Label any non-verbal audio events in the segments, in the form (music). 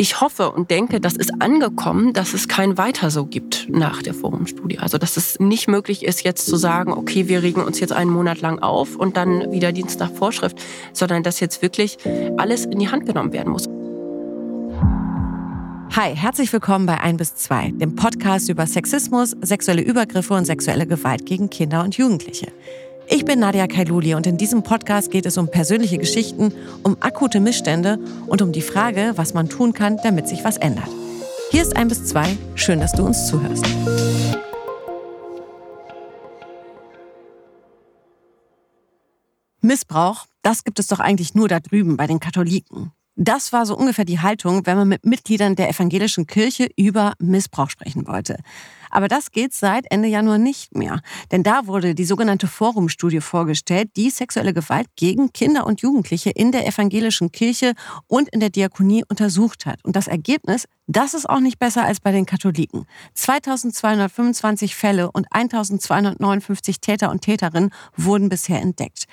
ich hoffe und denke, das ist angekommen, dass es kein Weiter so gibt nach der Forumstudie. Also dass es nicht möglich ist, jetzt zu sagen, okay, wir regen uns jetzt einen Monat lang auf und dann wieder Dienst nach Vorschrift, sondern dass jetzt wirklich alles in die Hand genommen werden muss. Hi, herzlich willkommen bei 1 bis 2, dem Podcast über Sexismus, sexuelle Übergriffe und sexuelle Gewalt gegen Kinder und Jugendliche. Ich bin Nadia Kailuli und in diesem Podcast geht es um persönliche Geschichten, um akute Missstände und um die Frage, was man tun kann, damit sich was ändert. Hier ist 1 bis 2, schön, dass du uns zuhörst. Missbrauch, das gibt es doch eigentlich nur da drüben bei den Katholiken. Das war so ungefähr die Haltung, wenn man mit Mitgliedern der evangelischen Kirche über Missbrauch sprechen wollte. Aber das geht seit Ende Januar nicht mehr. Denn da wurde die sogenannte Forumstudie vorgestellt, die sexuelle Gewalt gegen Kinder und Jugendliche in der evangelischen Kirche und in der Diakonie untersucht hat. Und das Ergebnis, das ist auch nicht besser als bei den Katholiken. 2225 Fälle und 1259 Täter und Täterinnen wurden bisher entdeckt.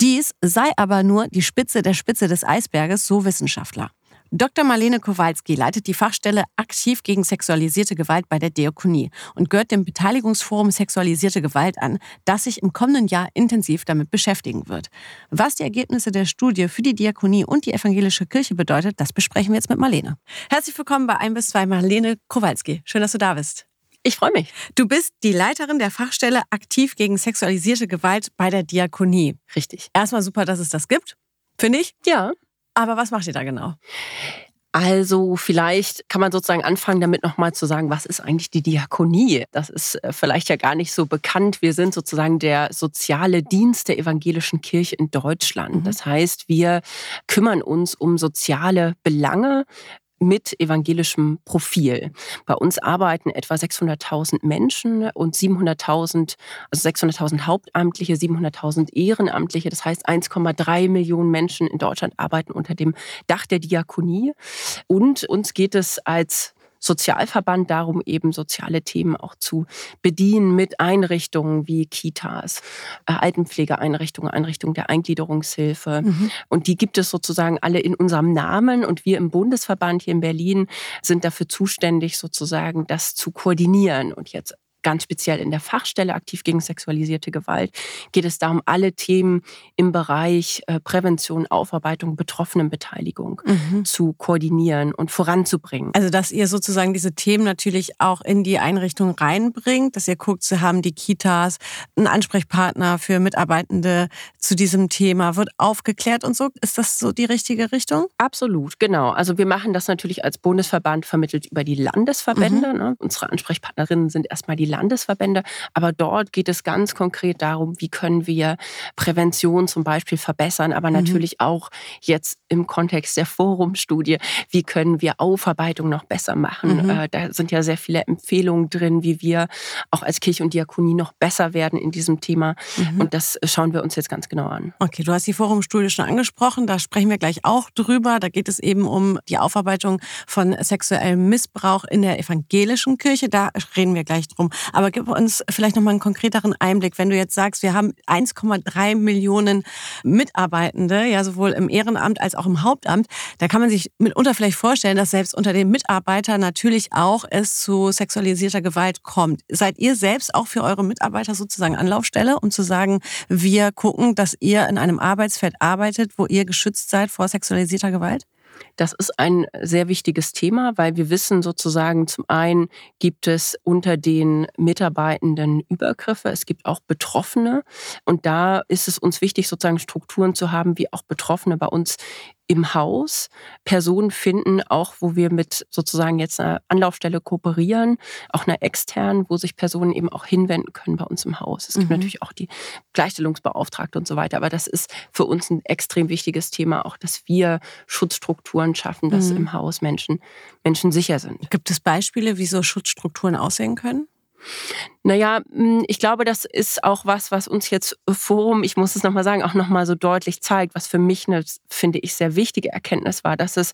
Dies sei aber nur die Spitze der Spitze des Eisberges, so Wissenschaftler. Dr. Marlene Kowalski leitet die Fachstelle aktiv gegen sexualisierte Gewalt bei der Diakonie und gehört dem Beteiligungsforum Sexualisierte Gewalt an, das sich im kommenden Jahr intensiv damit beschäftigen wird. Was die Ergebnisse der Studie für die Diakonie und die evangelische Kirche bedeutet, das besprechen wir jetzt mit Marlene. Herzlich willkommen bei 1 bis 2 Marlene Kowalski. Schön, dass du da bist. Ich freue mich. Du bist die Leiterin der Fachstelle aktiv gegen sexualisierte Gewalt bei der Diakonie. Richtig. Erstmal super, dass es das gibt, finde ich. Ja. Aber was macht ihr da genau? Also vielleicht kann man sozusagen anfangen, damit nochmal zu sagen, was ist eigentlich die Diakonie? Das ist äh, vielleicht ja gar nicht so bekannt. Wir sind sozusagen der soziale Dienst der evangelischen Kirche in Deutschland. Mhm. Das heißt, wir kümmern uns um soziale Belange mit evangelischem Profil. Bei uns arbeiten etwa 600.000 Menschen und 700.000, also 600.000 Hauptamtliche, 700.000 Ehrenamtliche. Das heißt, 1,3 Millionen Menschen in Deutschland arbeiten unter dem Dach der Diakonie. Und uns geht es als Sozialverband darum, eben soziale Themen auch zu bedienen mit Einrichtungen wie Kitas, äh, Altenpflegeeinrichtungen, Einrichtungen der Eingliederungshilfe. Mhm. Und die gibt es sozusagen alle in unserem Namen. Und wir im Bundesverband hier in Berlin sind dafür zuständig, sozusagen das zu koordinieren und jetzt ganz speziell in der Fachstelle aktiv gegen sexualisierte Gewalt geht es darum, alle Themen im Bereich äh, Prävention, Aufarbeitung, Betroffenenbeteiligung mhm. zu koordinieren und voranzubringen. Also dass ihr sozusagen diese Themen natürlich auch in die Einrichtung reinbringt, dass ihr guckt, sie haben die Kitas, einen Ansprechpartner für Mitarbeitende zu diesem Thema, wird aufgeklärt und so. Ist das so die richtige Richtung? Absolut, genau. Also wir machen das natürlich als Bundesverband vermittelt über die Landesverbände. Mhm. Ne? Unsere Ansprechpartnerinnen sind erstmal die Landesverbände. Aber dort geht es ganz konkret darum, wie können wir Prävention zum Beispiel verbessern, aber mhm. natürlich auch jetzt im Kontext der Forumstudie, wie können wir Aufarbeitung noch besser machen. Mhm. Äh, da sind ja sehr viele Empfehlungen drin, wie wir auch als Kirche und Diakonie noch besser werden in diesem Thema. Mhm. Und das schauen wir uns jetzt ganz genau an. Okay, du hast die Forumstudie schon angesprochen, da sprechen wir gleich auch drüber. Da geht es eben um die Aufarbeitung von sexuellem Missbrauch in der evangelischen Kirche. Da reden wir gleich drum. Aber gib uns vielleicht noch mal einen konkreteren Einblick, wenn du jetzt sagst, wir haben 1,3 Millionen Mitarbeitende, ja sowohl im Ehrenamt als auch im Hauptamt. Da kann man sich mitunter vielleicht vorstellen, dass selbst unter den Mitarbeitern natürlich auch es zu sexualisierter Gewalt kommt. Seid ihr selbst auch für eure Mitarbeiter sozusagen Anlaufstelle, um zu sagen, wir gucken, dass ihr in einem Arbeitsfeld arbeitet, wo ihr geschützt seid vor sexualisierter Gewalt? Das ist ein sehr wichtiges Thema, weil wir wissen sozusagen, zum einen gibt es unter den Mitarbeitenden Übergriffe, es gibt auch Betroffene. Und da ist es uns wichtig, sozusagen Strukturen zu haben, wie auch Betroffene bei uns im Haus Personen finden, auch wo wir mit sozusagen jetzt einer Anlaufstelle kooperieren, auch einer externen, wo sich Personen eben auch hinwenden können bei uns im Haus. Es gibt mhm. natürlich auch die Gleichstellungsbeauftragte und so weiter, aber das ist für uns ein extrem wichtiges Thema, auch dass wir Schutzstrukturen schaffen, dass mhm. im Haus Menschen, Menschen sicher sind. Gibt es Beispiele, wie so Schutzstrukturen aussehen können? Naja, hm, ich glaube, das ist auch was, was uns jetzt Forum, ich muss es nochmal sagen, auch nochmal so deutlich zeigt, was für mich eine, finde ich, sehr wichtige Erkenntnis war, dass es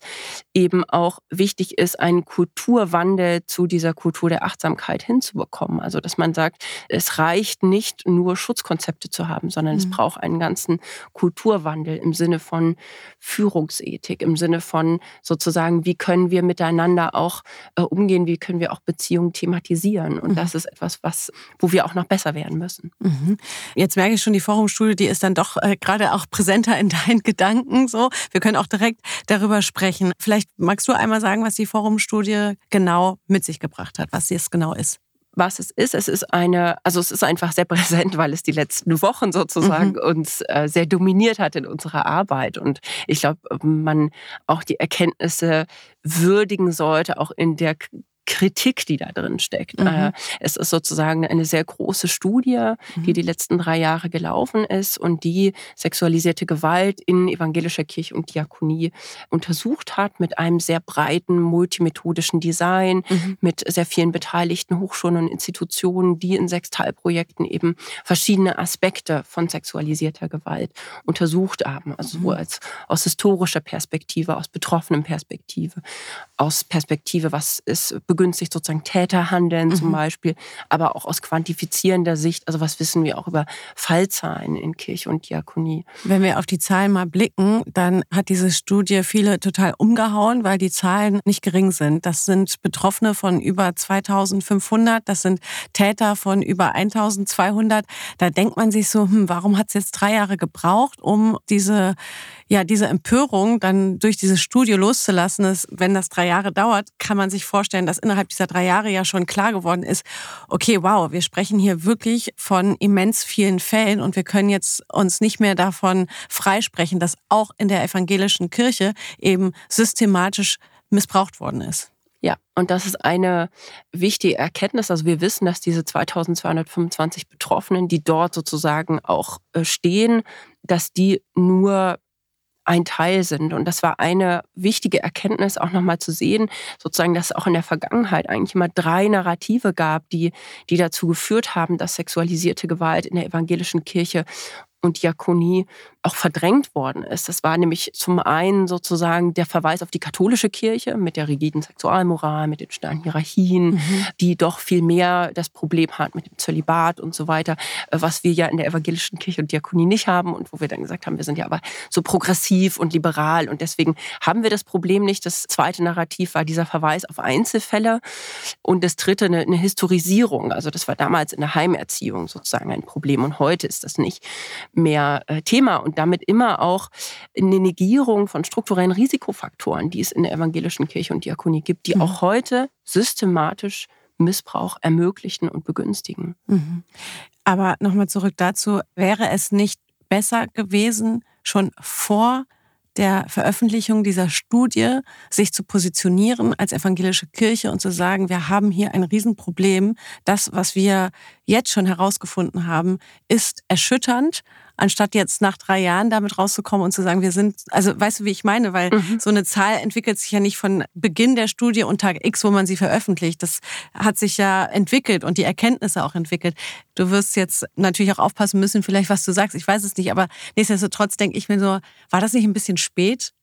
eben auch wichtig ist, einen Kulturwandel zu dieser Kultur der Achtsamkeit hinzubekommen. Also, dass man sagt, es reicht nicht nur Schutzkonzepte zu haben, sondern mhm. es braucht einen ganzen Kulturwandel im Sinne von Führungsethik, im Sinne von sozusagen, wie können wir miteinander auch äh, umgehen, wie können wir auch Beziehungen thematisieren. Und mhm. das ist etwas, was was, wo wir auch noch besser werden müssen. Mhm. Jetzt merke ich schon, die Forumstudie, die ist dann doch äh, gerade auch präsenter in (laughs) deinen Gedanken. So, wir können auch direkt darüber sprechen. Vielleicht magst du einmal sagen, was die Forumstudie genau mit sich gebracht hat, was sie es genau ist was es ist. Es ist eine, also es ist einfach sehr (laughs) präsent, weil es die letzten Wochen sozusagen mhm. uns äh, sehr dominiert hat in unserer Arbeit. Und ich glaube, man auch die Erkenntnisse würdigen sollte, auch in der Kritik, die da drin steckt. Mhm. Äh, es ist sozusagen eine sehr große Studie, mhm. die die letzten drei Jahre gelaufen ist und die sexualisierte Gewalt in evangelischer Kirche und Diakonie untersucht hat mit einem sehr breiten multimethodischen Design, mhm. mit sehr vielen beteiligten Hochschulen und Institutionen, die in sechs Teilprojekten eben verschiedene Aspekte von sexualisierter Gewalt untersucht haben. Also so mhm. als aus historischer Perspektive, aus betroffenen Perspektive, aus Perspektive, was ist begünstigt sozusagen Täterhandeln mhm. zum Beispiel, aber auch aus quantifizierender Sicht, also was wissen wir auch über Fallzahlen in Kirche und Diakonie. Wenn wir auf die Zahlen mal blicken, dann hat diese Studie viele total umgehauen, weil die Zahlen nicht gering sind. Das sind Betroffene von über 2500, das sind Täter von über 1200. Da denkt man sich so, hm, warum hat es jetzt drei Jahre gebraucht, um diese ja, diese Empörung dann durch diese Studie loszulassen, ist, wenn das drei Jahre dauert, kann man sich vorstellen, dass innerhalb dieser drei Jahre ja schon klar geworden ist, okay, wow, wir sprechen hier wirklich von immens vielen Fällen und wir können jetzt uns nicht mehr davon freisprechen, dass auch in der evangelischen Kirche eben systematisch missbraucht worden ist. Ja, und das ist eine wichtige Erkenntnis. Also wir wissen, dass diese 2225 Betroffenen, die dort sozusagen auch äh, stehen, dass die nur ein Teil sind. Und das war eine wichtige Erkenntnis, auch nochmal zu sehen, sozusagen, dass es auch in der Vergangenheit eigentlich immer drei Narrative gab, die, die dazu geführt haben, dass sexualisierte Gewalt in der evangelischen Kirche und Diakonie auch verdrängt worden ist. Das war nämlich zum einen sozusagen der Verweis auf die katholische Kirche mit der rigiden Sexualmoral, mit den starren Hierarchien, mhm. die doch viel mehr das Problem hat mit dem Zölibat und so weiter, äh, was wir ja in der evangelischen Kirche und Diakonie nicht haben und wo wir dann gesagt haben, wir sind ja aber so progressiv und liberal und deswegen haben wir das Problem nicht. Das zweite Narrativ war dieser Verweis auf Einzelfälle und das dritte eine, eine Historisierung. Also das war damals in der Heimerziehung sozusagen ein Problem und heute ist das nicht mehr äh, Thema und damit immer auch eine Negierung von strukturellen Risikofaktoren, die es in der evangelischen Kirche und Diakonie gibt, die mhm. auch heute systematisch Missbrauch ermöglichen und begünstigen. Mhm. Aber nochmal zurück dazu, wäre es nicht besser gewesen, schon vor der Veröffentlichung dieser Studie sich zu positionieren als evangelische Kirche und zu sagen, wir haben hier ein Riesenproblem. Das, was wir jetzt schon herausgefunden haben, ist erschütternd anstatt jetzt nach drei Jahren damit rauszukommen und zu sagen, wir sind, also weißt du, wie ich meine, weil mhm. so eine Zahl entwickelt sich ja nicht von Beginn der Studie und Tag X, wo man sie veröffentlicht. Das hat sich ja entwickelt und die Erkenntnisse auch entwickelt. Du wirst jetzt natürlich auch aufpassen müssen, vielleicht was du sagst. Ich weiß es nicht, aber nichtsdestotrotz denke ich mir so, war das nicht ein bisschen spät?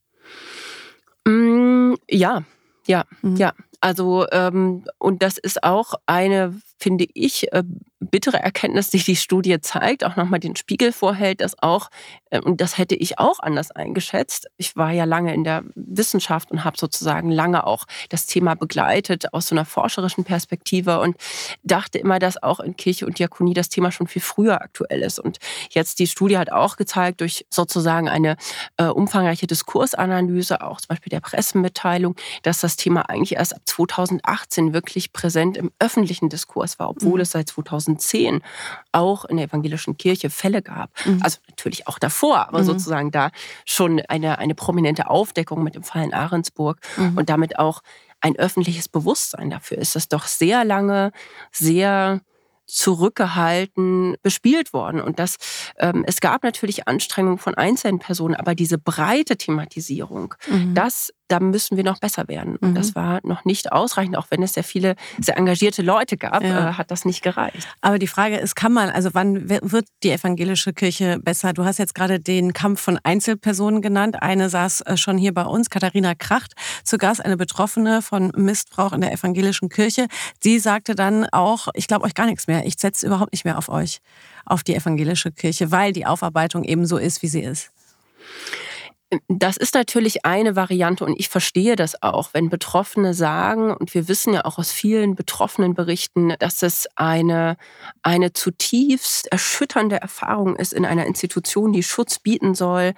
Mm, ja, ja, mhm. ja. Also, ähm, und das ist auch eine, finde ich, äh, bittere Erkenntnis, die die Studie zeigt, auch nochmal den Spiegel vorhält, dass auch, äh, und das hätte ich auch anders eingeschätzt, ich war ja lange in der Wissenschaft und habe sozusagen lange auch das Thema begleitet aus so einer forscherischen Perspektive und dachte immer, dass auch in Kirche und Diakonie das Thema schon viel früher aktuell ist. Und jetzt die Studie hat auch gezeigt, durch sozusagen eine äh, umfangreiche Diskursanalyse, auch zum Beispiel der Pressemitteilung, dass das Thema eigentlich erst ab 2018 wirklich präsent im öffentlichen Diskurs war, obwohl mhm. es seit 2000 2010 auch in der evangelischen Kirche Fälle gab. Mhm. Also natürlich auch davor, aber mhm. sozusagen da schon eine, eine prominente Aufdeckung mit dem Fall in Ahrensburg mhm. und damit auch ein öffentliches Bewusstsein dafür ist das doch sehr lange, sehr zurückgehalten bespielt worden. Und das, ähm, es gab natürlich Anstrengungen von einzelnen Personen, aber diese breite Thematisierung, mhm. das da müssen wir noch besser werden. Mhm. Das war noch nicht ausreichend, auch wenn es sehr viele sehr engagierte Leute gab, ja. äh, hat das nicht gereicht. Aber die Frage ist, kann man, also wann wird die evangelische Kirche besser? Du hast jetzt gerade den Kampf von Einzelpersonen genannt. Eine saß äh, schon hier bei uns, Katharina Kracht, zu Gast, eine Betroffene von Missbrauch in der evangelischen Kirche. Sie sagte dann auch, ich glaube euch gar nichts mehr, ich setze überhaupt nicht mehr auf euch, auf die evangelische Kirche, weil die Aufarbeitung eben so ist, wie sie ist. Das ist natürlich eine Variante und ich verstehe das auch, wenn Betroffene sagen, und wir wissen ja auch aus vielen betroffenen Berichten, dass es eine, eine zutiefst erschütternde Erfahrung ist, in einer Institution, die Schutz bieten soll,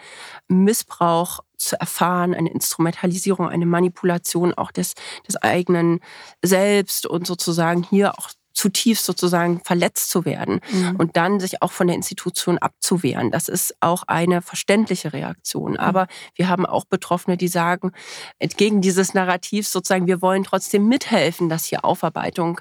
Missbrauch zu erfahren, eine Instrumentalisierung, eine Manipulation auch des, des eigenen Selbst und sozusagen hier auch zutiefst sozusagen verletzt zu werden mhm. und dann sich auch von der Institution abzuwehren. Das ist auch eine verständliche Reaktion. Mhm. Aber wir haben auch Betroffene, die sagen, entgegen dieses Narrativs sozusagen, wir wollen trotzdem mithelfen, dass hier Aufarbeitung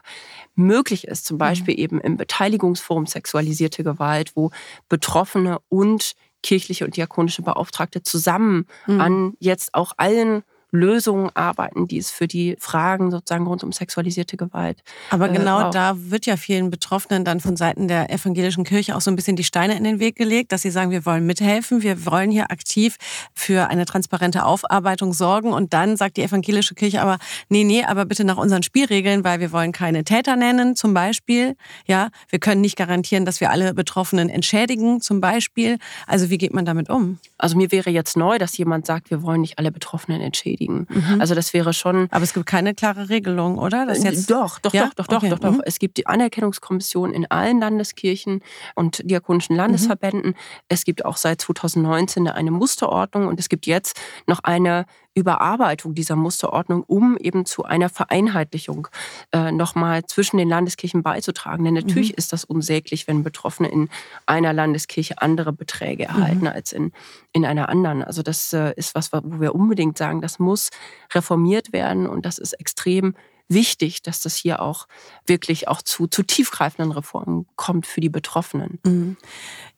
möglich ist. Zum mhm. Beispiel mhm. eben im Beteiligungsforum sexualisierte Gewalt, wo Betroffene und kirchliche und diakonische Beauftragte zusammen mhm. an jetzt auch allen Lösungen arbeiten, die es für die Fragen sozusagen rund um sexualisierte Gewalt. Aber äh, genau äh, da wird ja vielen Betroffenen dann von Seiten der evangelischen Kirche auch so ein bisschen die Steine in den Weg gelegt, dass sie sagen, wir wollen mithelfen, wir wollen hier aktiv für eine transparente Aufarbeitung sorgen. Und dann sagt die evangelische Kirche aber, nee, nee, aber bitte nach unseren Spielregeln, weil wir wollen keine Täter nennen, zum Beispiel. Ja, wir können nicht garantieren, dass wir alle Betroffenen entschädigen, zum Beispiel. Also wie geht man damit um? Also mir wäre jetzt neu, dass jemand sagt, wir wollen nicht alle Betroffenen entschädigen erledigen. Mhm. Also das wäre schon. Aber es gibt keine klare Regelung, oder? Das jetzt doch, doch, ja? doch, doch, okay. doch, doch, doch. Mhm. Es gibt die Anerkennungskommission in allen Landeskirchen und diakonischen Landesverbänden. Mhm. Es gibt auch seit 2019 eine Musterordnung und es gibt jetzt noch eine Überarbeitung dieser Musterordnung, um eben zu einer Vereinheitlichung äh, nochmal zwischen den Landeskirchen beizutragen. Denn natürlich mhm. ist das unsäglich, wenn Betroffene in einer Landeskirche andere Beträge erhalten mhm. als in, in einer anderen. Also das äh, ist was, wo wir unbedingt sagen, das muss reformiert werden und das ist extrem wichtig, dass das hier auch wirklich auch zu, zu tiefgreifenden Reformen kommt für die Betroffenen. Mhm.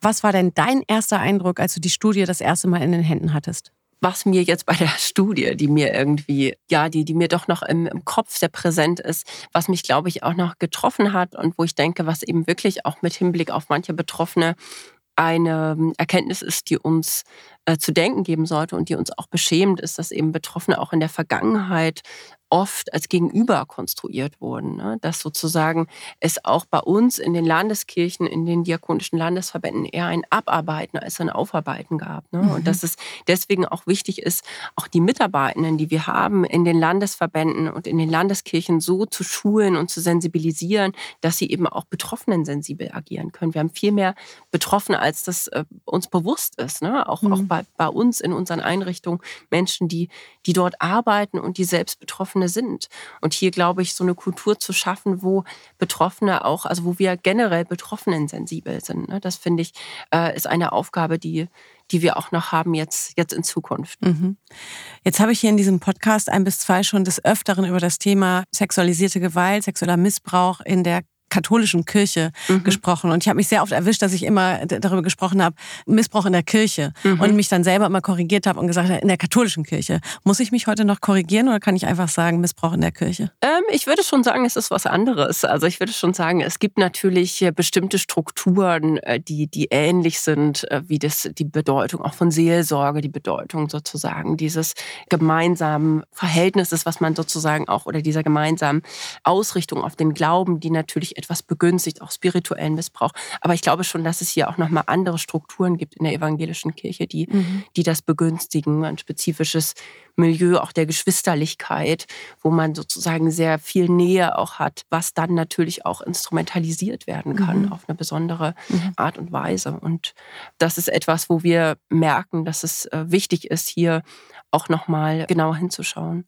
Was war denn dein erster Eindruck, als du die Studie das erste Mal in den Händen hattest? Was mir jetzt bei der (laughs) Studie, die mir irgendwie, ja, die, die mir doch noch im, im Kopf sehr präsent ist, was mich, glaube ich, auch noch getroffen hat und wo ich denke, was eben wirklich auch mit Hinblick auf manche Betroffene eine ähm, Erkenntnis ist, die uns äh, zu denken geben sollte und die uns auch beschämt, ist, dass eben Betroffene auch in der Vergangenheit oft als Gegenüber konstruiert wurden. Ne? Dass sozusagen es auch bei uns in den Landeskirchen, in den diakonischen Landesverbänden eher ein Abarbeiten als ein Aufarbeiten gab. Ne? Mhm. Und dass es deswegen auch wichtig ist, auch die Mitarbeitenden, die wir haben in den Landesverbänden und in den Landeskirchen so zu schulen und zu sensibilisieren, dass sie eben auch Betroffenen sensibel agieren können. Wir haben viel mehr Betroffene, als das äh, uns bewusst ist. Ne? Auch, mhm. auch bei, bei uns in unseren Einrichtungen Menschen, die, die dort arbeiten und die selbst betroffen Betroffene sind. Und hier glaube ich, so eine Kultur zu schaffen, wo Betroffene auch, also wo wir generell Betroffenen sensibel sind. Ne? Das finde ich, äh, ist eine Aufgabe, die, die wir auch noch haben jetzt, jetzt in Zukunft. Mhm. Jetzt habe ich hier in diesem Podcast ein bis zwei schon des Öfteren über das Thema sexualisierte Gewalt, sexueller Missbrauch in der katholischen Kirche mhm. gesprochen. Und ich habe mich sehr oft erwischt, dass ich immer darüber gesprochen habe, Missbrauch in der Kirche. Mhm. Und mich dann selber immer korrigiert habe und gesagt habe, in der katholischen Kirche. Muss ich mich heute noch korrigieren oder kann ich einfach sagen, Missbrauch in der Kirche? Ähm, ich würde schon sagen, es ist was anderes. Also ich würde schon sagen, es gibt natürlich äh, bestimmte Strukturen, äh, die, die ähnlich sind, äh, wie das, die Bedeutung auch von Seelsorge, die Bedeutung sozusagen dieses gemeinsamen Verhältnisses, was man sozusagen auch, oder dieser gemeinsamen Ausrichtung auf den Glauben, die natürlich etwas begünstigt, auch spirituellen Missbrauch. Aber ich glaube schon, dass es hier auch nochmal andere Strukturen gibt in der evangelischen Kirche, die, mhm. die das begünstigen. Ein spezifisches Milieu auch der Geschwisterlichkeit, wo man sozusagen sehr viel Nähe auch hat, was dann natürlich auch instrumentalisiert werden kann mhm. auf eine besondere mhm. Art und Weise. Und das ist etwas, wo wir merken, dass es äh, wichtig ist, hier auch nochmal genauer hinzuschauen.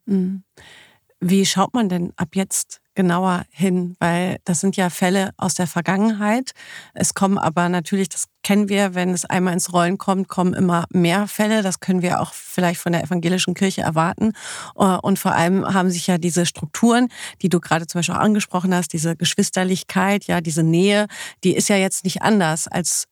Wie schaut man denn ab jetzt genauer hin, weil das sind ja Fälle aus der Vergangenheit. Es kommen aber natürlich, das kennen wir, wenn es einmal ins Rollen kommt, kommen immer mehr Fälle. Das können wir auch vielleicht von der evangelischen Kirche erwarten. Äh, und vor allem haben sich ja diese Strukturen, die du gerade zum Beispiel auch angesprochen hast, diese Geschwisterlichkeit, ja, diese Nähe, die ist ja jetzt nicht anders als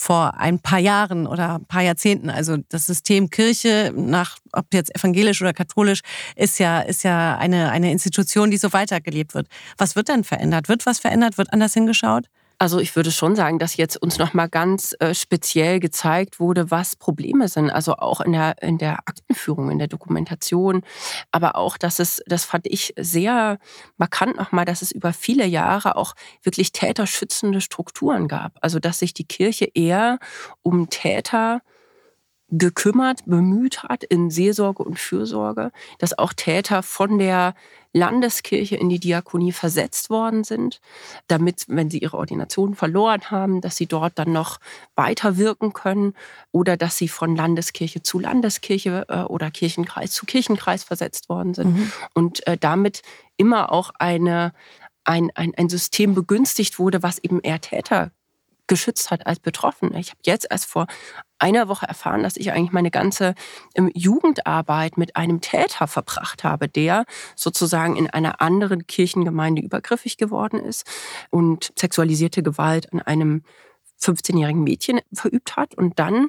vor ein paar Jahren oder ein paar Jahrzehnten. Also das System Kirche, nach ob jetzt evangelisch oder katholisch, ist ja, ist ja eine, eine Institution, die so weitergelebt wird. Was wird denn verändert? Wird was verändert? Wird anders hingeschaut? Also ich würde schon sagen, dass jetzt uns noch mal ganz äh, speziell gezeigt wurde, was Probleme sind. Also auch in der in der Aktenführung, in der Dokumentation, aber auch, dass es, das fand ich sehr markant noch mal, dass es über viele Jahre auch wirklich täterschützende Strukturen gab. Also dass sich die Kirche eher um Täter gekümmert, bemüht hat in Seelsorge und Fürsorge, dass auch Täter von der Landeskirche in die Diakonie versetzt worden sind, damit, wenn sie ihre Ordination verloren haben, dass sie dort dann noch weiter wirken können oder dass sie von Landeskirche zu Landeskirche äh, oder Kirchenkreis zu Kirchenkreis versetzt worden sind mhm. und äh, damit immer auch eine, ein, ein, ein System begünstigt wurde, was eben eher Täter geschützt hat als Betroffene. Ich habe jetzt erst vor einer Woche erfahren, dass ich eigentlich meine ganze ähm, Jugendarbeit mit einem Täter verbracht habe, der sozusagen in einer anderen Kirchengemeinde übergriffig geworden ist und sexualisierte Gewalt an einem 15-jährigen Mädchen verübt hat. Und dann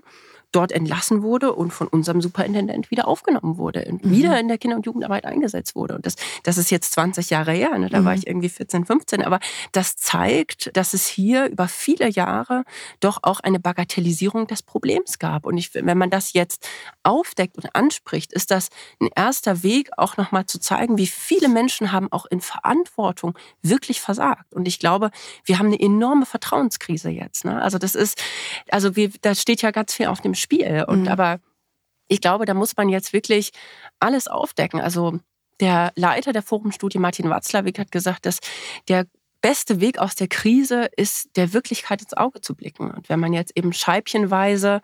dort entlassen wurde und von unserem Superintendent wieder aufgenommen wurde und mhm. wieder in der Kinder- und Jugendarbeit eingesetzt wurde. Und das, das ist jetzt 20 Jahre her, ne? da mhm. war ich irgendwie 14, 15. Aber das zeigt, dass es hier über viele Jahre doch auch eine Bagatellisierung des Problems gab. Und ich, wenn man das jetzt aufdeckt und anspricht, ist das ein erster Weg, auch nochmal zu zeigen, wie viele Menschen haben auch in Verantwortung wirklich versagt. Und ich glaube, wir haben eine enorme Vertrauenskrise jetzt. Ne? Also das ist, also wir, da steht ja ganz viel auf dem Spiel. Und mhm. aber ich glaube, da muss man jetzt wirklich alles aufdecken. Also der Leiter der Forumstudie, Martin Watzlawick, hat gesagt, dass der beste Weg aus der Krise ist, der Wirklichkeit ins Auge zu blicken. Und wenn man jetzt eben scheibchenweise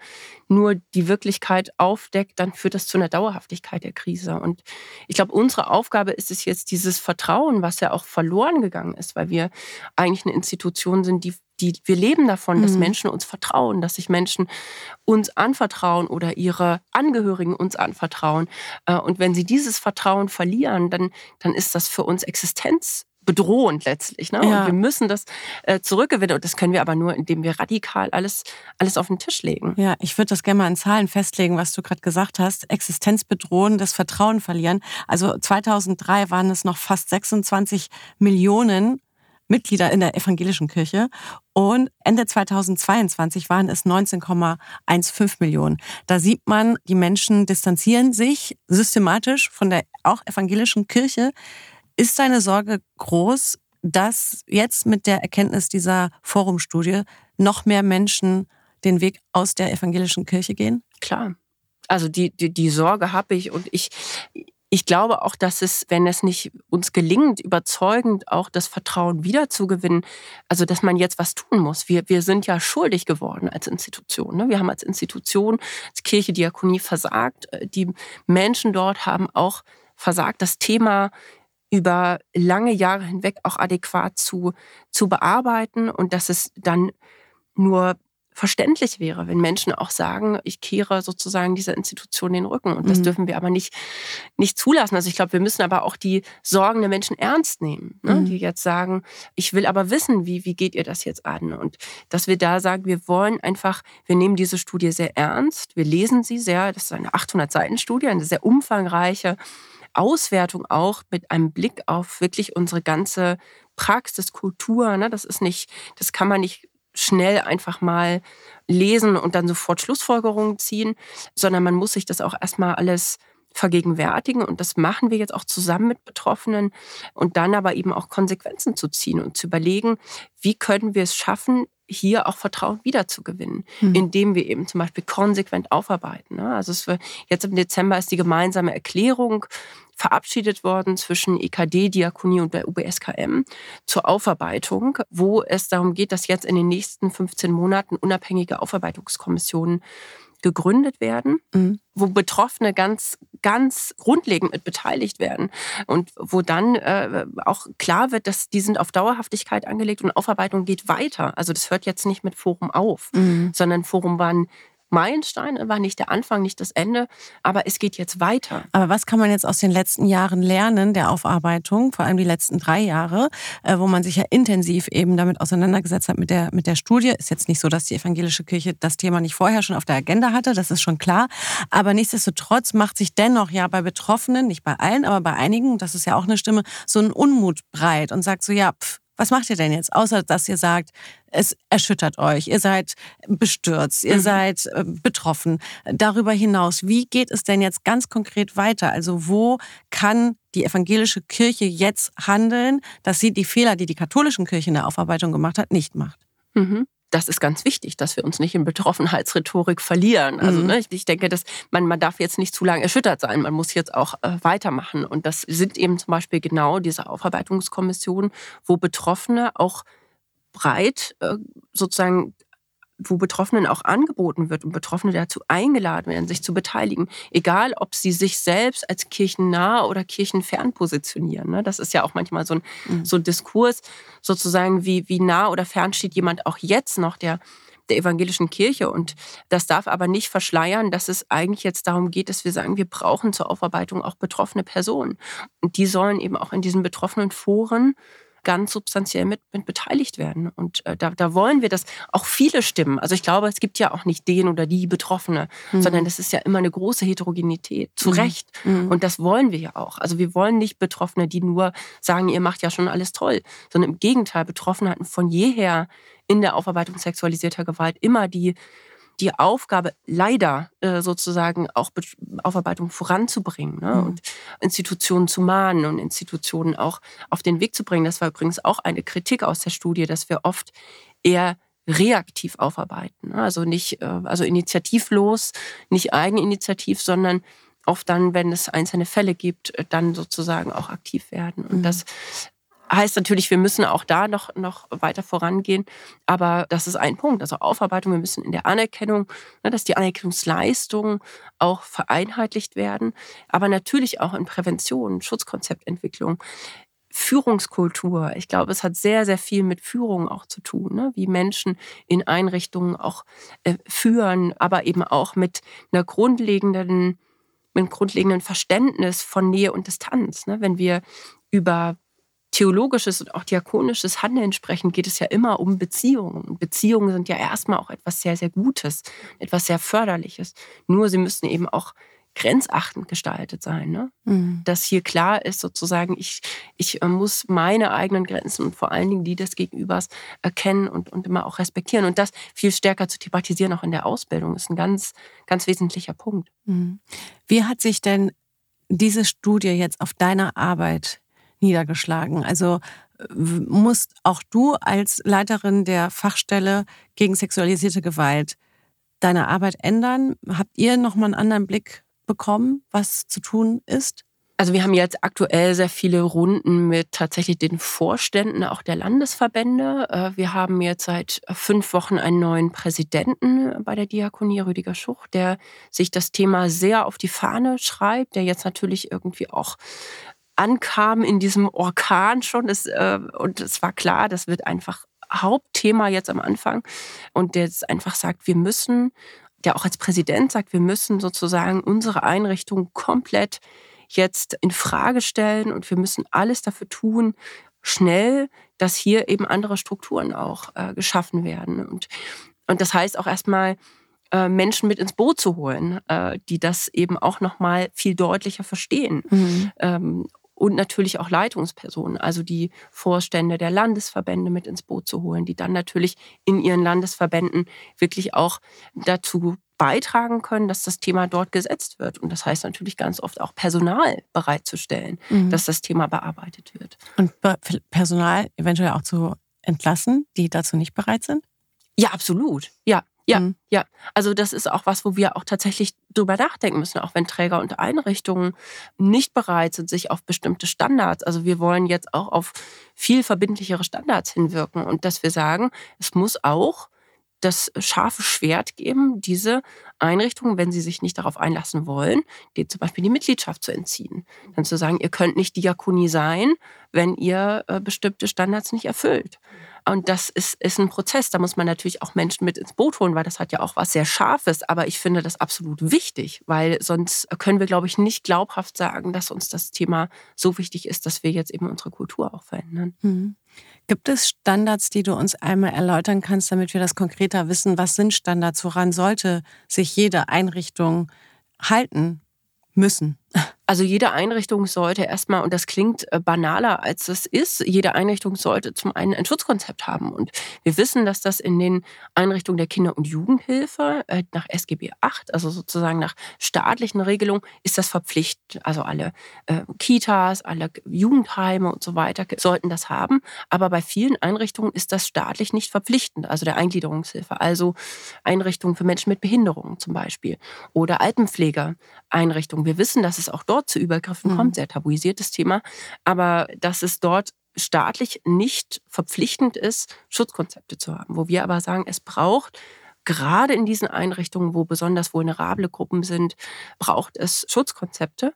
nur die Wirklichkeit aufdeckt, dann führt das zu einer Dauerhaftigkeit der Krise. Und ich glaube, unsere Aufgabe ist es jetzt, dieses Vertrauen, was ja auch verloren gegangen ist, weil wir eigentlich eine Institution sind, die die, wir leben davon, dass mhm. Menschen uns vertrauen, dass sich Menschen uns anvertrauen oder ihre Angehörigen uns anvertrauen. Äh, und wenn sie dieses Vertrauen verlieren, dann, dann ist das für uns existenzbedrohend letztlich. Ne? Ja. Und wir müssen das äh, zurückgewinnen. Und das können wir aber nur, indem wir radikal alles, alles auf den Tisch legen. Ja, ich würde das gerne mal in Zahlen festlegen, was du gerade gesagt hast. Existenzbedrohen, das Vertrauen verlieren. Also 2003 waren es noch fast 26 Millionen Mitglieder in der evangelischen Kirche und Ende 2022 waren es 19,15 Millionen. Da sieht man, die Menschen distanzieren sich systematisch von der auch evangelischen Kirche. Ist deine Sorge groß, dass jetzt mit der Erkenntnis dieser Forumstudie noch mehr Menschen den Weg aus der evangelischen Kirche gehen? Klar. Also die, die, die Sorge habe ich und ich, ich glaube auch, dass es, wenn es nicht uns gelingt, überzeugend auch das Vertrauen wiederzugewinnen, also dass man jetzt was tun muss. Wir, wir sind ja schuldig geworden als Institution. Ne? Wir haben als Institution, als Kirche, Diakonie versagt. Äh, die Menschen dort haben auch versagt, das Thema über lange Jahre hinweg auch adäquat zu, zu bearbeiten und dass es dann nur verständlich wäre, wenn Menschen auch sagen, ich kehre sozusagen dieser Institution den Rücken. Und das mhm. dürfen wir aber nicht, nicht zulassen. Also ich glaube, wir müssen aber auch die Sorgen der Menschen ernst nehmen, ne? mhm. die jetzt sagen, ich will aber wissen, wie, wie geht ihr das jetzt an? Und dass wir da sagen, wir wollen einfach, wir nehmen diese Studie sehr ernst, wir lesen sie sehr, das ist eine 800-Seiten-Studie, eine sehr umfangreiche Auswertung auch mit einem Blick auf wirklich unsere ganze Praxis, Kultur. Ne? Das ist nicht, das kann man nicht schnell einfach mal lesen und dann sofort Schlussfolgerungen ziehen, sondern man muss sich das auch erstmal alles vergegenwärtigen und das machen wir jetzt auch zusammen mit Betroffenen und dann aber eben auch Konsequenzen zu ziehen und zu überlegen, wie können wir es schaffen, hier auch Vertrauen wiederzugewinnen, hm. indem wir eben zum Beispiel konsequent aufarbeiten. Ne? Also jetzt im Dezember ist die gemeinsame Erklärung verabschiedet worden zwischen EKD, Diakonie und der UBSKM zur Aufarbeitung, wo es darum geht, dass jetzt in den nächsten 15 Monaten unabhängige Aufarbeitungskommissionen gegründet werden, mhm. wo Betroffene ganz, ganz grundlegend mit beteiligt werden und wo dann äh, auch klar wird, dass die sind auf Dauerhaftigkeit angelegt und Aufarbeitung geht weiter. Also das hört jetzt nicht mit Forum auf, mhm. sondern Forum waren Meilenstein, war nicht der Anfang, nicht das Ende, aber es geht jetzt weiter. Aber was kann man jetzt aus den letzten Jahren lernen der Aufarbeitung, vor allem die letzten drei Jahre, äh, wo man sich ja intensiv eben damit auseinandergesetzt hat mit der, mit der Studie? Ist jetzt nicht so, dass die evangelische Kirche das Thema nicht vorher schon auf der Agenda hatte, das ist schon klar. Aber nichtsdestotrotz macht sich dennoch ja bei Betroffenen, nicht bei allen, aber bei einigen, das ist ja auch eine Stimme, so ein Unmut breit und sagt so, ja, pff, was macht ihr denn jetzt? Außer dass ihr sagt, es erschüttert euch, ihr seid bestürzt, ihr mhm. seid äh, betroffen. Darüber hinaus, wie geht es denn jetzt ganz konkret weiter? Also wo kann die evangelische Kirche jetzt handeln, dass sie die Fehler, die die katholische Kirche in der Aufarbeitung gemacht hat, nicht macht? Mhm das ist ganz wichtig, dass wir uns nicht in Betroffenheitsrhetorik verlieren. Also mhm. ne, ich denke, dass man, man darf jetzt nicht zu lange erschüttert sein. Man muss jetzt auch äh, weitermachen. Und das sind eben zum Beispiel genau diese Aufarbeitungskommissionen, wo Betroffene auch breit äh, sozusagen wo Betroffenen auch angeboten wird und Betroffene dazu eingeladen werden, sich zu beteiligen, egal ob sie sich selbst als kirchennah oder kirchenfern positionieren. Ne? Das ist ja auch manchmal so ein, mhm. so ein Diskurs, sozusagen, wie, wie nah oder fern steht jemand auch jetzt noch der, der evangelischen Kirche. Und das darf aber nicht verschleiern, dass es eigentlich jetzt darum geht, dass wir sagen, wir brauchen zur Aufarbeitung auch betroffene Personen. Und die sollen eben auch in diesen betroffenen Foren ganz substanziell mit, mit beteiligt werden. Und äh, da, da wollen wir, dass auch viele Stimmen, also ich glaube, es gibt ja auch nicht den oder die Betroffene, mhm. sondern es ist ja immer eine große Heterogenität, zu mhm. Recht. Mhm. Und das wollen wir ja auch. Also wir wollen nicht Betroffene, die nur sagen, ihr macht ja schon alles toll, sondern im Gegenteil, Betroffene hatten von jeher in der Aufarbeitung sexualisierter Gewalt immer die die Aufgabe, leider äh, sozusagen auch Aufarbeitung voranzubringen ne? mhm. und Institutionen zu mahnen und Institutionen auch auf den Weg zu bringen. Das war übrigens auch eine Kritik aus der Studie, dass wir oft eher reaktiv aufarbeiten. Ne? Also nicht, äh, also initiativlos, nicht eigeninitiativ, sondern oft dann, wenn es einzelne Fälle gibt, dann sozusagen auch aktiv werden. Und mhm. das Heißt natürlich, wir müssen auch da noch, noch weiter vorangehen. Aber das ist ein Punkt. Also Aufarbeitung, wir müssen in der Anerkennung, ne, dass die Anerkennungsleistungen auch vereinheitlicht werden. Aber natürlich auch in Prävention, Schutzkonzeptentwicklung. Führungskultur. Ich glaube, es hat sehr, sehr viel mit Führung auch zu tun, ne? wie Menschen in Einrichtungen auch äh, führen, aber eben auch mit einer grundlegenden, mit einem grundlegenden Verständnis von Nähe und Distanz. Ne? Wenn wir über theologisches und auch diakonisches Handeln sprechen, geht es ja immer um Beziehungen. Beziehungen sind ja erstmal auch etwas sehr, sehr Gutes, etwas sehr Förderliches. Nur sie müssen eben auch grenzachtend gestaltet sein. Ne? Mhm. Dass hier klar ist, sozusagen, ich, ich äh, muss meine eigenen Grenzen und vor allen Dingen die des Gegenübers erkennen und, und immer auch respektieren. Und das viel stärker zu thematisieren, auch in der Ausbildung, ist ein ganz, ganz wesentlicher Punkt. Mhm. Wie hat sich denn diese Studie jetzt auf deine Arbeit niedergeschlagen. Also musst auch du als Leiterin der Fachstelle gegen sexualisierte Gewalt deine Arbeit ändern? Habt ihr nochmal einen anderen Blick bekommen, was zu tun ist? Also wir haben jetzt aktuell sehr viele Runden mit tatsächlich den Vorständen auch der Landesverbände. Äh, wir haben jetzt seit fünf Wochen einen neuen Präsidenten bei der Diakonie, Rüdiger Schuch, der sich das Thema sehr auf die Fahne schreibt, der jetzt natürlich irgendwie auch ankam in diesem Orkan schon. Das, äh, und es war klar, das wird einfach Hauptthema jetzt am Anfang. Und der jetzt einfach sagt, wir müssen, der auch als Präsident sagt, wir müssen sozusagen unsere Einrichtung komplett jetzt in Frage stellen und wir müssen alles dafür tun, schnell, dass hier eben andere Strukturen auch äh, geschaffen werden. Und, und das heißt auch erstmal, äh, Menschen mit ins Boot zu holen, äh, die das eben auch noch mal viel deutlicher verstehen. Mhm. Ähm, und natürlich auch Leitungspersonen, also die Vorstände der Landesverbände mit ins Boot zu holen, die dann natürlich in ihren Landesverbänden wirklich auch dazu beitragen können, dass das Thema dort gesetzt wird. Und das heißt natürlich ganz oft auch Personal bereitzustellen, mhm. dass das Thema bearbeitet wird. Und Personal eventuell auch zu entlassen, die dazu nicht bereit sind? Ja, absolut. Ja, ja, mhm. ja. Also das ist auch was, wo wir auch tatsächlich drüber nachdenken müssen, auch wenn Träger und Einrichtungen nicht bereit sind, sich auf bestimmte Standards, also wir wollen jetzt auch auf viel verbindlichere Standards hinwirken und dass wir sagen, es muss auch das scharfe Schwert geben, diese Einrichtungen, wenn sie sich nicht darauf einlassen wollen, dir zum Beispiel die Mitgliedschaft zu entziehen. Dann zu sagen, ihr könnt nicht Diakonie sein, wenn ihr äh, bestimmte Standards nicht erfüllt. Und das ist, ist ein Prozess. Da muss man natürlich auch Menschen mit ins Boot holen, weil das hat ja auch was sehr Scharfes. Aber ich finde das absolut wichtig, weil sonst können wir, glaube ich, nicht glaubhaft sagen, dass uns das Thema so wichtig ist, dass wir jetzt eben unsere Kultur auch verändern. Mhm. Gibt es Standards, die du uns einmal erläutern kannst, damit wir das konkreter wissen? Was sind Standards? Woran sollte sich jede Einrichtung halten müssen? Also jede Einrichtung sollte erstmal, und das klingt äh, banaler als es ist, jede Einrichtung sollte zum einen ein Schutzkonzept haben. Und wir wissen, dass das in den Einrichtungen der Kinder- und Jugendhilfe äh, nach SGB VIII, also sozusagen nach staatlichen Regelungen, ist das verpflichtend. Also alle äh, Kitas, alle Jugendheime und so weiter sollten das haben. Aber bei vielen Einrichtungen ist das staatlich nicht verpflichtend. Also der Eingliederungshilfe, also Einrichtungen für Menschen mit Behinderungen zum Beispiel oder Altenpflegeeinrichtungen. Wir wissen, dass es auch dort dort zu Übergriffen mhm. kommt, sehr tabuisiertes Thema, aber dass es dort staatlich nicht verpflichtend ist, Schutzkonzepte zu haben, wo wir aber sagen, es braucht gerade in diesen Einrichtungen, wo besonders vulnerable Gruppen sind, braucht es Schutzkonzepte.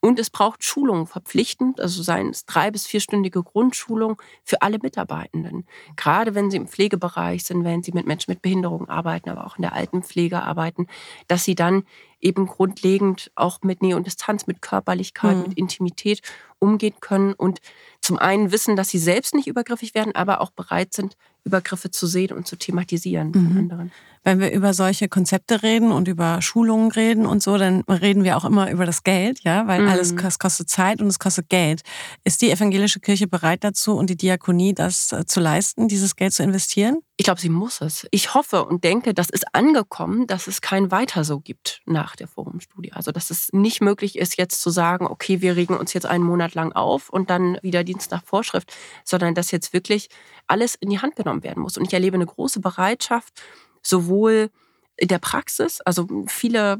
Und es braucht Schulungen verpflichtend, also seien es drei- bis vierstündige Grundschulung für alle Mitarbeitenden. Gerade wenn sie im Pflegebereich sind, wenn sie mit Menschen mit Behinderung arbeiten, aber auch in der Altenpflege arbeiten, dass sie dann eben grundlegend auch mit Nähe und Distanz, mit Körperlichkeit, mhm. mit Intimität umgehen können und zum einen wissen, dass sie selbst nicht übergriffig werden, aber auch bereit sind, Übergriffe zu sehen und zu thematisieren mhm. von anderen. Wenn wir über solche Konzepte reden und über Schulungen reden und so, dann reden wir auch immer über das Geld, ja, weil mhm. alles das kostet Zeit und es kostet Geld. Ist die evangelische Kirche bereit dazu und die Diakonie das äh, zu leisten, dieses Geld zu investieren? Ich glaube, sie muss es. Ich hoffe und denke, das ist angekommen, dass es kein Weiter so gibt nach der Forumstudie. Also, dass es nicht möglich ist, jetzt zu sagen, okay, wir regen uns jetzt einen Monat lang auf und dann wieder Dienst nach Vorschrift, sondern dass jetzt wirklich alles in die Hand genommen werden muss. Und ich erlebe eine große Bereitschaft, sowohl in der Praxis, also viele,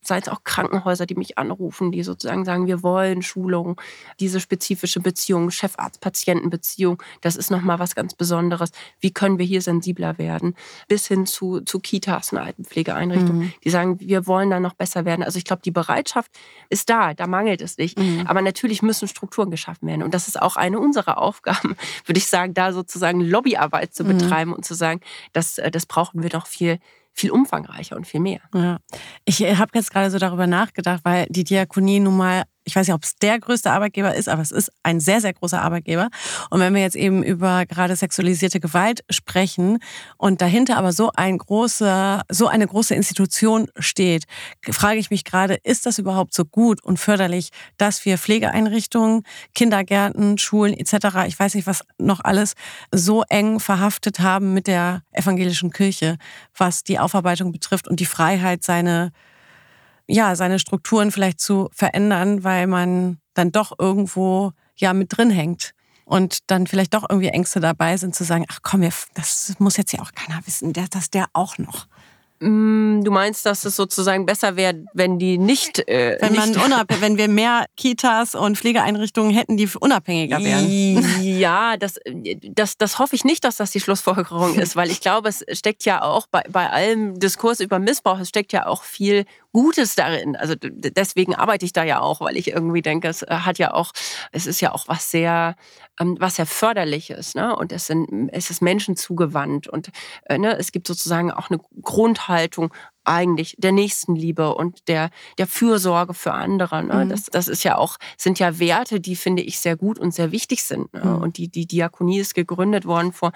sei es auch Krankenhäuser, die mich anrufen, die sozusagen sagen, wir wollen Schulung, diese spezifische Beziehung, Chefarzt-Patienten-Beziehung, das ist nochmal was ganz Besonderes. Wie können wir hier sensibler werden? Bis hin zu, zu Kitas und Altenpflegeeinrichtungen, mhm. die sagen, wir wollen da noch besser werden. Also ich glaube, die Bereitschaft ist da, da mangelt es nicht. Mhm. Aber natürlich müssen Strukturen geschaffen werden. Und das ist auch eine unserer Aufgaben, (laughs) würde ich sagen, da sozusagen Lobbyarbeit zu mhm. betreiben mhm. und zu sagen, das, äh, das brauchen wir noch viel viel umfangreicher und viel mehr. Ja. Ich habe jetzt gerade so darüber nachgedacht, weil die Diakonie nun mal ich weiß nicht, ob es der größte Arbeitgeber ist, aber es ist ein sehr, sehr großer Arbeitgeber. Und wenn wir jetzt eben über gerade sexualisierte Gewalt sprechen und dahinter aber so ein großer, so eine große Institution steht, frage ich mich gerade, ist das überhaupt so gut und förderlich, dass wir Pflegeeinrichtungen, Kindergärten, Schulen etc., ich weiß nicht, was noch alles so eng verhaftet haben mit der evangelischen Kirche, was die Aufarbeitung betrifft und die Freiheit, seine ja, seine Strukturen vielleicht zu verändern, weil man dann doch irgendwo ja mit drin hängt und dann vielleicht doch irgendwie Ängste dabei sind zu sagen, ach komm, das muss jetzt ja auch keiner wissen, dass der auch noch. Mm, du meinst, dass es sozusagen besser wäre, wenn die nicht. Äh, wenn, man nicht wenn wir mehr Kitas und Pflegeeinrichtungen hätten, die unabhängiger wären. Ja, das, das, das hoffe ich nicht, dass das die Schlussfolgerung ist, weil ich glaube, es steckt ja auch bei, bei allem Diskurs über Missbrauch, es steckt ja auch viel Gutes darin. Also deswegen arbeite ich da ja auch, weil ich irgendwie denke, es hat ja auch, es ist ja auch was sehr, ähm, was sehr förderliches, ne? Und es sind, es ist Menschen zugewandt und äh, ne, es gibt sozusagen auch eine Grundhaltung eigentlich der Nächstenliebe und der, der Fürsorge für andere. Ne? Mhm. Das, das ist ja auch, sind ja Werte, die finde ich sehr gut und sehr wichtig sind. Ne? Mhm. Und die, die Diakonie ist gegründet worden vor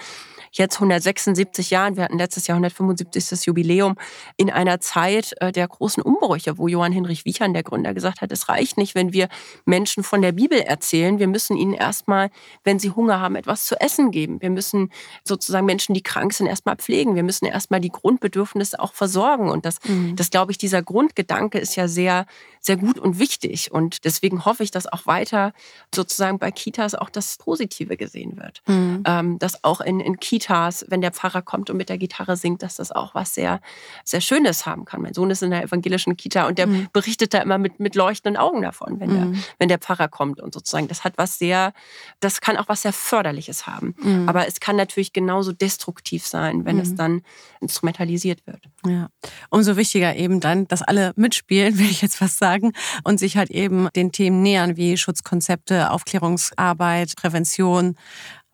jetzt 176 Jahren. Wir hatten letztes Jahr 175. Jubiläum in einer Zeit äh, der großen Umbrüche, wo Johann Hinrich Wiechern, der Gründer, gesagt hat, es reicht nicht, wenn wir Menschen von der Bibel erzählen. Wir müssen ihnen erstmal, wenn sie Hunger haben, etwas zu essen geben. Wir müssen sozusagen Menschen, die krank sind, erstmal pflegen. Wir müssen erstmal die Grundbedürfnisse auch versorgen Und das, mhm. das glaube ich, dieser Grundgedanke ist ja sehr, sehr gut und wichtig. Und deswegen hoffe ich, dass auch weiter sozusagen bei Kitas auch das Positive gesehen wird. Mhm. Ähm, dass auch in, in Kitas, wenn der Pfarrer kommt und mit der Gitarre singt, dass das auch was sehr, sehr Schönes haben kann. Mein Sohn ist in der evangelischen Kita und der mhm. berichtet da immer mit, mit leuchtenden Augen davon, wenn, der, mhm. wenn der Pfarrer kommt und sozusagen. Das hat was sehr, das kann auch was sehr Förderliches haben. Mhm. Aber es kann natürlich genauso destruktiv sein, wenn es mhm. dann instrumentalisiert wird. Ja. Umso wichtiger eben dann, dass alle mitspielen, (laughs) will ich jetzt fast sagen, und sich halt eben den Themen nähern wie Schutzkonzepte, Aufklärungsarbeit, Prävention,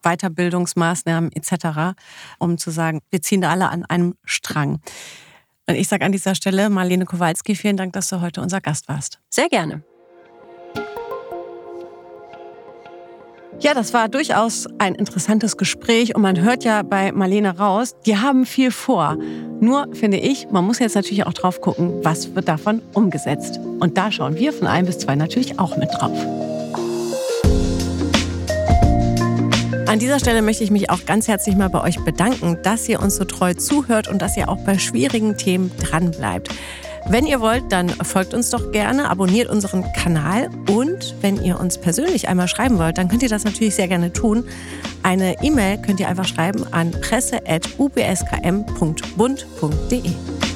Weiterbildungsmaßnahmen etc., um zu sagen, wir ziehen da alle an einem Strang. Und ich sage an dieser Stelle, Marlene Kowalski, vielen Dank, dass du heute unser Gast warst. Sehr gerne. Ja, das war durchaus ein interessantes Gespräch und man hört ja bei Marlene raus, die haben viel vor. Nur finde ich, man muss jetzt natürlich auch drauf gucken, was wird davon umgesetzt. Und da schauen wir von ein bis zwei natürlich auch mit drauf. An dieser Stelle möchte ich mich auch ganz herzlich mal bei euch bedanken, dass ihr uns so treu zuhört und dass ihr auch bei schwierigen Themen dranbleibt. Wenn ihr wollt, dann folgt uns doch gerne, abonniert unseren Kanal und wenn ihr uns persönlich einmal schreiben wollt, dann könnt ihr das natürlich sehr gerne tun. Eine E-Mail könnt ihr einfach schreiben an presse.ubskm.bund.de.